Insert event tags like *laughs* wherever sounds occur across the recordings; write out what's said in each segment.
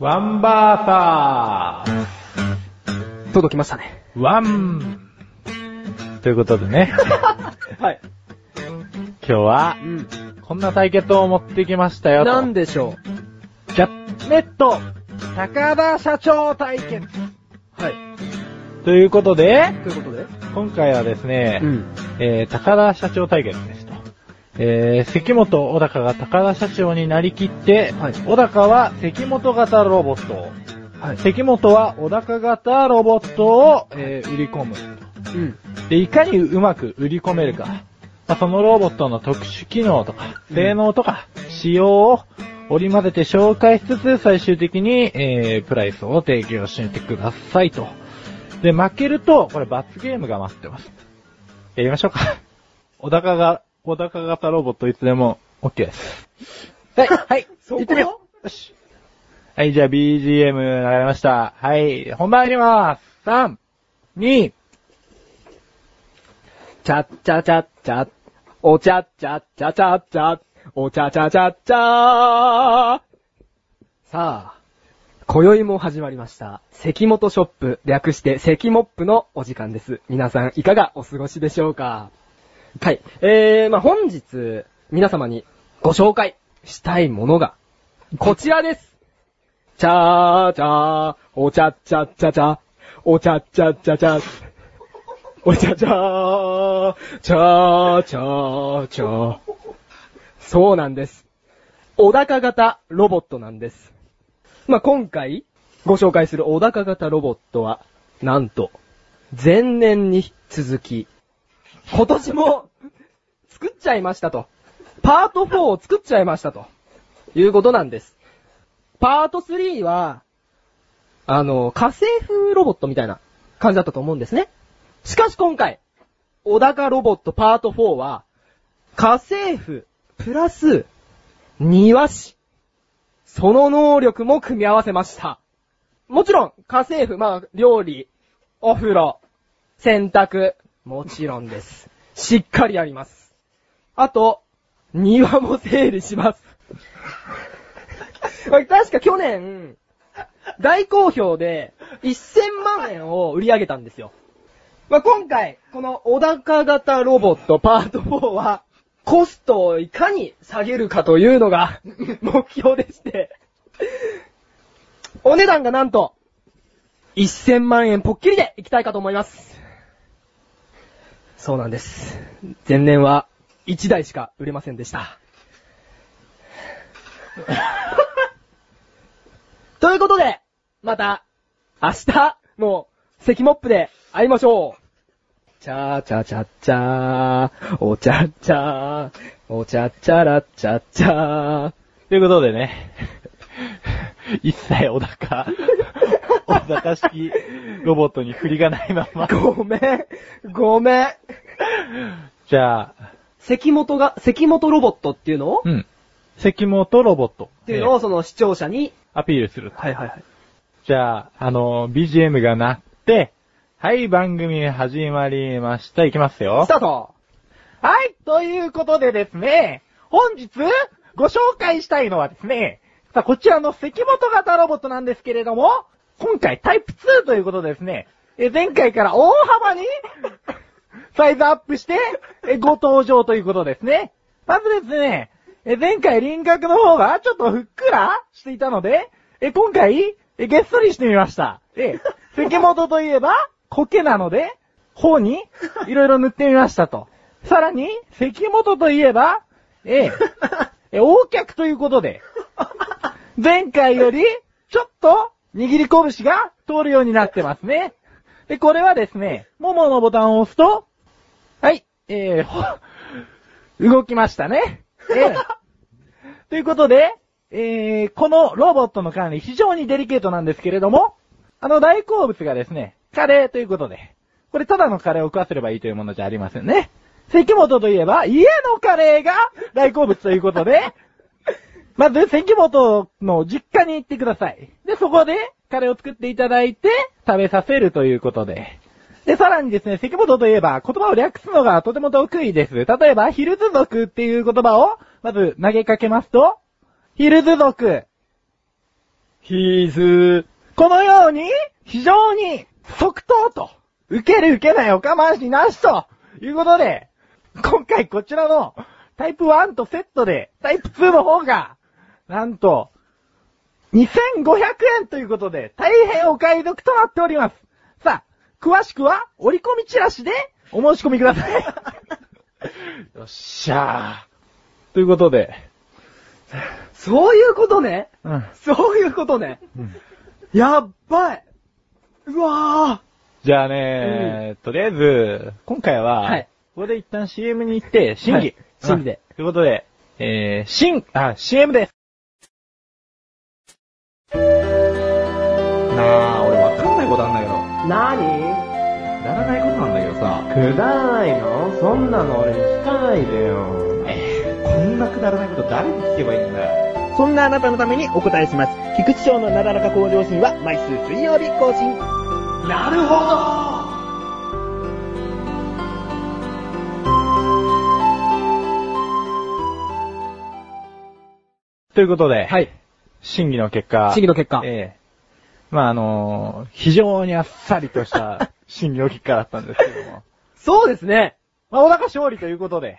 ワンバーサ届きましたね。ーワンということでね、*laughs* はい。今日はう、ん。こんな対決を持ってきましたよと。なんでしょジャッネット、高田社長対決う。はい。ということで、ということで今回はですね、ん。えー、高田社長対決ですと。えー、関本小高が高田社長になりきって、はい小高は関本型ロボットを、はい。関本は小高型ロボットを、えー売り込む。うん。で、いかにうまく売り込めるか。まあ、そのロボットの特殊機能とか、性能とか、仕様を織り交ぜて紹介しつつ、最終的に、えー、プライスを提供してくださいと。で、負けると、これ罰ゲームが待ってます。やりましょうか。小高が、小高型ロボットいつでも OK です。はい、はい、そこ行ってみようよし。はい、じゃあ BGM 流れました。はい、本番入ります。3、2、ちゃっちゃちゃっちゃ、おちゃっちゃっちゃちゃっちゃ、おちゃちゃちゃっちゃさあ、今宵も始まりました。関本ショップ、略して関モップのお時間です。皆さんいかがお過ごしでしょうか？はい。えー、まあ、本日、皆様にご紹介したいものが、こちらです。ちゃーちゃー、おちゃっちゃっちゃちゃ、おちゃっちゃっちゃちゃ、おちゃちゃー、ちゃーちゃーちゃー。そうなんです。小高型ロボットなんです。まあ、今回ご紹介する小高型ロボットは、なんと、前年に続き、今年も作っちゃいましたと。パート4を作っちゃいましたと。いうことなんです。パート3は、あの、家政風ロボットみたいな感じだったと思うんですね。しかし今回、小高ロボットパート4は、家政婦、プラス、庭師。その能力も組み合わせました。もちろん、家政婦、まあ、料理、お風呂、洗濯、もちろんです。しっかりやります。あと、庭も整理します。確か去年、大好評で、1000万円を売り上げたんですよ。まあ、今回、この小高型ロボットパート4は、コストをいかに下げるかというのが目標でして、お値段がなんと、1000万円ぽっきりでいきたいかと思います。そうなんです。前年は1台しか売れませんでした。*laughs* ということで、また、明日の関モップで会いましょう。チャーチャチャッチャー、おちゃっちゃー、おちゃっちゃらっちゃっちゃー。ということでね、*laughs* 一切小高、小高式ロボットに振りがないまま。ごめん、ごめん。じゃあ、関本が、関本ロボットっていうの？を、うん。関本ロボット。っていうのをその視聴者に、アピールする。はいはいはい。じゃあ、あの、BGM が鳴って、はい、番組始まりました。いきますよス。タートはい、ということでですね、本日ご紹介したいのはですね、さあこちらの関本型ロボットなんですけれども、今回タイプ2ということでですね、え前回から大幅に *laughs* サイズアップして、えご登場ということですね。まずですね、え前回輪郭の方がちょっとふっくらしていたので、え今回、えげっそりしてみました。え、関本といえば、苔なので、頬にいろいろ塗ってみましたと。さらに、関本といえば、ええ、え、横脚ということで、前回より、ちょっと、握り拳が通るようになってますね。で、これはですね、もものボタンを押すと、はい、えー、ほ *laughs* 動きましたね。ええということで、えー、このロボットの管理非常にデリケートなんですけれども、あの大好物がですね、カレーということで、これただのカレーを食わせればいいというものじゃありませんね。関本といえば、家のカレーが大好物ということで、まず関本の実家に行ってください。で、そこでカレーを作っていただいて、食べさせるということで。で、さらにですね、関本といえば、言葉を略すのがとても得意です。例えば、ヒルズ族っていう言葉を、まず投げかけますと、ヒルズ族。ヒーズこのように、非常に即答と、受ける受けないおかましなしと、いうことで、今回こちらのタイプ1とセットで、タイプ2の方が、なんと、2500円ということで、大変お買い得となっております。さあ、詳しくは、折り込みチラシでお申し込みください。*laughs* よっしゃー。ということで、そういうことね。うん。そういうことね。うんやっばい。うわじゃあね、とりあえず、今回は、はいここで一旦 CM に行って、審議。はい審議でうんということで、えー、審、あ、CM です。なにくだらないことなんだけどさ。くだらないの？そんなの俺に聞かないでよ。えー、こんなくだらないこと誰に聞けばいいんだよ。そんなあなたのためにお答えします。菊池賞のなだらか向上心は毎週水曜日更新。なるほどということで、はい。審議の結果。審議の結果ええまああのー非常にあっさりとした審議の結果だったんですけども。そうですね。まあ、小高勝利ということで。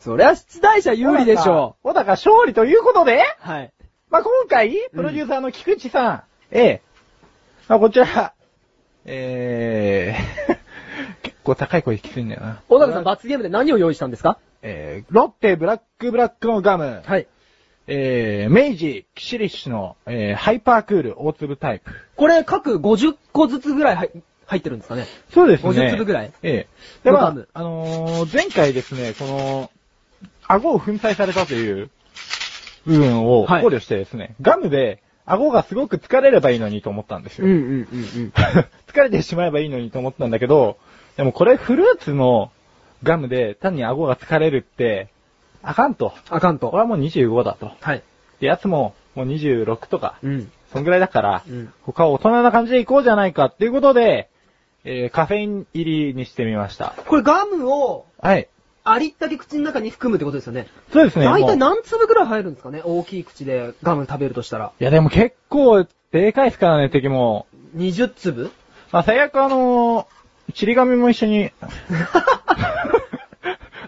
そりゃ出題者有利でしょ小高小高勝利ということで、う。はい。まあ、今回、プロデューサーの菊池さん、ええまあ、こちら、ええ *laughs* 結構高い声きついんだよな。小高さん罰ゲームで何を用意したんですか？えー、ロッテブラックブラックのガム、はい。えー、明治キシリッシュの、えー、ハイパークール大粒タイプ。これ各50個ずつぐらい入入ってるんですかね？そうですね。50粒ぐらい？ええで、まあのー前回ですね、この、顎を粉砕されたという部分を考はい慮してですね、ガムで顎がすごく疲れればいいのにと思ったんですよ。うんうんうんうん。*laughs* 疲れてしまえばいいのにと思ったんだけど、でもこれフルーツのガムで単に顎が疲れるって、あかんと。あかんと。これはもう25だと。はい。で、やつももう26とか、うん。そんぐらいだから、うん他は大人な感じでいこうじゃないかっていうことで、えー、カフェイン入りにしてみました。これガムをはい。ありったけ口の中に含むってことですよね。そうですね。大体何粒ぐらい入るんですかね？大きい口でガム食べるとしたら。いやでも結構、でかいですからね、敵も。20粒？まあ最悪あのー、チリ紙も一緒に。*laughs*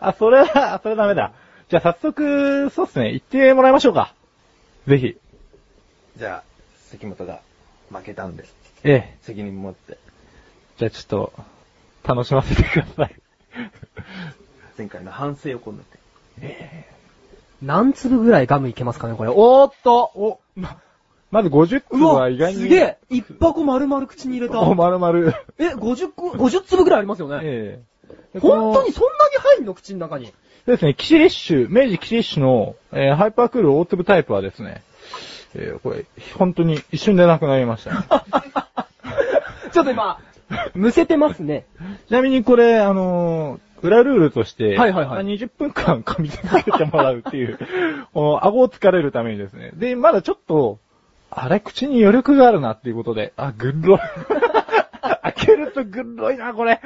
あ、それは、それダメだ。じゃあ早速、そうっすね、行ってもらいましょうか。ぜひ。じゃあ、関本が負けたんです。ええ。責任持って、じゃあちょっと、楽しませてください。前回の反省を込めて。何粒ぐらいガムいけますかねこれ。おーっとお、ま、まず50う粒わは意外に。すげえ一箱丸々口に入れた。お、まるまる。え、50個、50粒ぐらいありますよね。ええ。本当にそんなに入んの口の中に？そうですね、キシリッシュ、明治キシリッシュの、えーハイパークール大粒タイプはですね、えーこれ、本当に一瞬でなくなりましたね。*laughs* ちょっと今、むせてますね。*laughs* ちなみにこれ、あのー裏ルールとして、はいはいはいまあ20分間 *laughs* 噛み続けてもらうっていう、この顎を疲れるためにですね。で、まだちょっと、あれ、口に余力があるなっていうことで、あ、ぐんろい。*laughs* 開けるとぐんろいな、これ。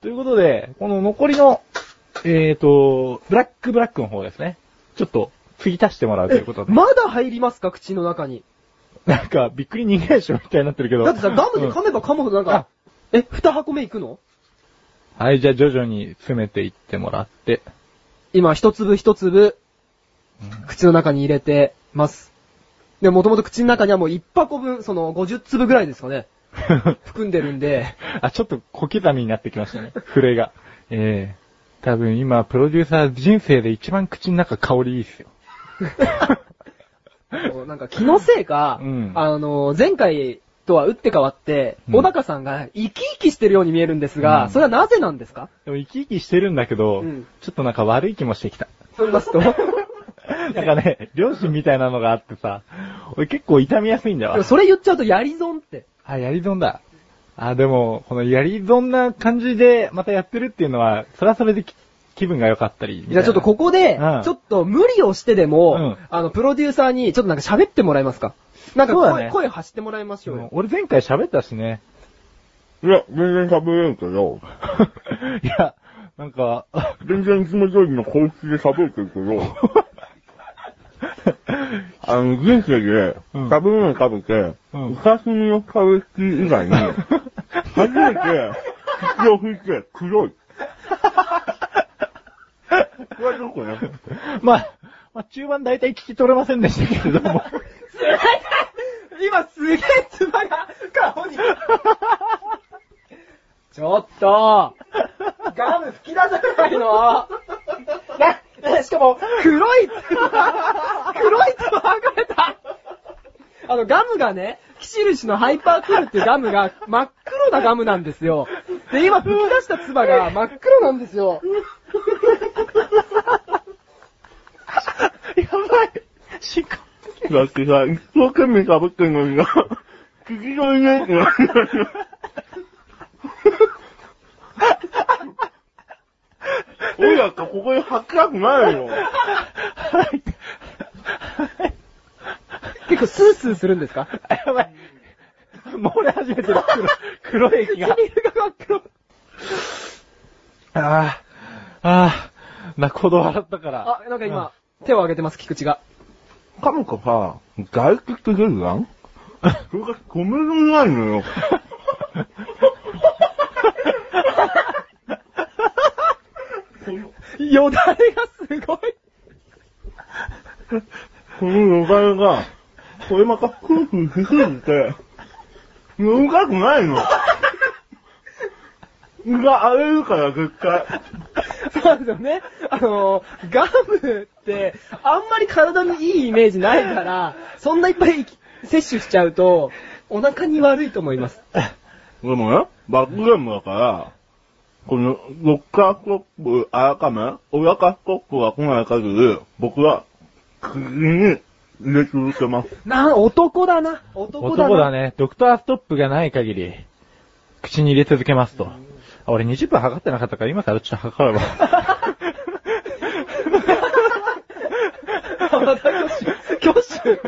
ということで、この残りの、えーと、ブラックブラックの方ですね。ちょっと、継ぎ足してもらうということで。まだ入りますか口の中に。なんか、びっくり人間賞みたいになってるけど。だってさ、ガムで噛めば噛むほどなんか、え、二箱目いくの？はい、じゃあ徐々に詰めていってもらって。今、一粒一粒、口の中に入れてます。で、もともと口の中にはもう一箱分、その50粒ぐらいですかね。*laughs* 含んでるんで、あ、ちょっと小刻みになってきましたね。触れが。ええ多分今、プロデューサー人生で一番口の中香りいいっすよ。*laughs* なんか気のせいか、うんあの、前回とは打って変わって、うん小高さんが生き生きしてるように見えるんですが、うんそれはなぜなんですか？でも生き生きしてるんだけど、うんちょっとなんか悪い気もしてきた。と言いますと、*laughs* なんかね、両親みたいなのがあってさ、俺結構痛みやすいんだわ。それ言っちゃうとやり損って。あ、やり損だ。あ、でも、このやり損な感じでまたやってるっていうのは、それはそれでき気分が良かったり。じゃあちょっとここで、うんちょっと無理をしてでも、うんあの、プロデューサーにちょっとなんか喋ってもらえますか？なんか声,、ね声発してもらいましょうよ。俺前回喋ったしね。いや、全然喋れるけど、*laughs* いや、なんか、全然いつも通りの声質で喋ってるけど、*laughs* あの、人生で、食べ物食べて、うんお刺身の食べき以外に、初めて、口を拭いて黒い。これはどこねまあ、まあ、中盤大体聞き取れませんでしたけれども。今すげえ唾が顔に。ちょっとガム吹き出さないのな、しかも、黒い唾黒い唾が出たあの、ガムがね、キシルシのハイパークールっていうガムが真っ黒なガムなんですよ。で、今吹き出した唾が真っ黒なんですよ。*laughs* やばい。しかだってさ、一生懸命食べてんのにな、聞き取れないってなる。*laughs* おいやっか、ここに吐きたくないよ。結構スースーするんですか？やばい。漏れ始めてる黒黒い液が。唇が真っ黒。ああ、ああ、泣くほど笑ったから。あ、なんか今、手を挙げてます、菊池が。かむかさ、外国って出るじゃんそれが止められないのよ。*laughs* よだれがすごい。このよだれが、これまたフーフーしすぎて、飲みたくないの？胃が荒れるから絶対。そうですよね。あのー、ガムって、あんまり体にいいイメージないから、そんないっぱい摂取しちゃうと、お腹に悪いと思います。でもね、罰ゲームだから、この、ロッカーストップ、あやかめ、おやかストップが来ない限り、僕は、口に入れ続けます。な、男だな。男だな。男だね。ドクターストップがない。限り、口に入れ続けますと。あ俺20分測ってなかったから今からちょっと測るわ。体挙手。挙手。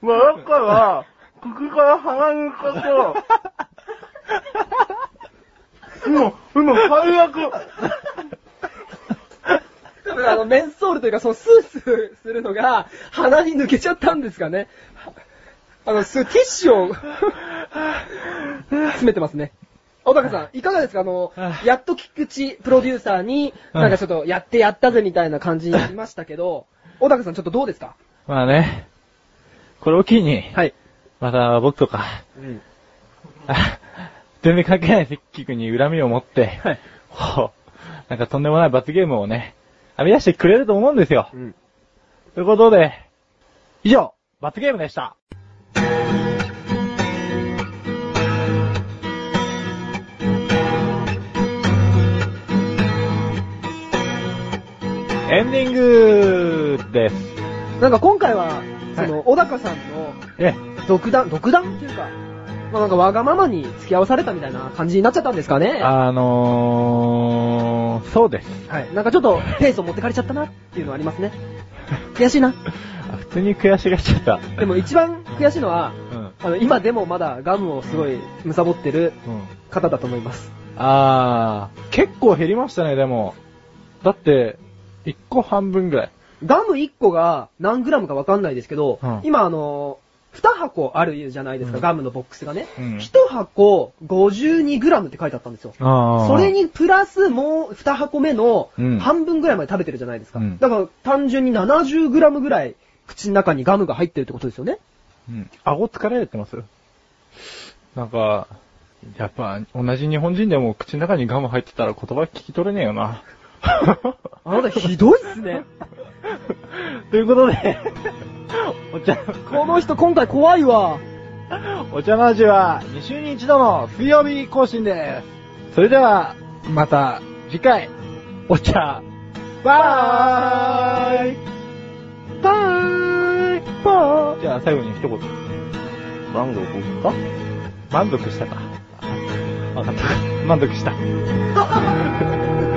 まあ、だから、口から鼻に行くと、今、今、最悪。多分あの、メンソールというか、そのスースーするのが、鼻に抜けちゃったんですかね。あの、す、ティッシュを、*laughs* 詰めてますね。小高さん、いかがですか？あの、やっと菊池プロデューサーに、なんかちょっと、やってやったぜみたいな感じになりましたけど、*laughs* 小高さんちょっとどうですか？まあね、これを機に、はい。また僕とか、うん。あ *laughs* 全然関係ない関木君に恨みを持って、はい。ほうなんかとんでもない罰ゲームをね、編み出してくれると思うんですよ。うん。ということで、以上、罰ゲームでした。エンディングです。なんか今回は、その、小高さんの、え、独断、独断っていうか、まあなんかわがままに付き合わされたみたいな感じになっちゃったんですかね。あのー、そうです。はい。なんかちょっとペースを持ってかれちゃったなっていうのはありますね。*laughs* 悔しいな。あ普通に悔しがっちゃった。でも一番悔しいのは、うん。あの、今でもまだガムをすごい貪ってるうん。方だと思います。あー、結構減りましたね、でも。だって、1個半分ぐらい。ガム1個が何グラムかわかんないですけど、うん今あの、2箱あるじゃないですか、うんガムのボックスがね。うん1箱52グラムって書いてあったんですよ。あそれ、にプラスもう2箱目のうん半分ぐらいまで食べてるじゃないですか。うんだから単純に70グラムぐらい口の中にガムが入ってるってことですよね。うん。顎疲れてます？なんか、やっぱ、同じ日本人でも口の中にガム入ってたら言葉聞き取れねえよな。あなたひどいっすね。*laughs* ということで、お茶、この人今回怖いわ。お茶の味は2週に1度の水曜日更新です。それでは、また次回、お茶、バーイバーイバーイじゃあ最後に一言。満足か？満足したか。わかった。満足した。*laughs*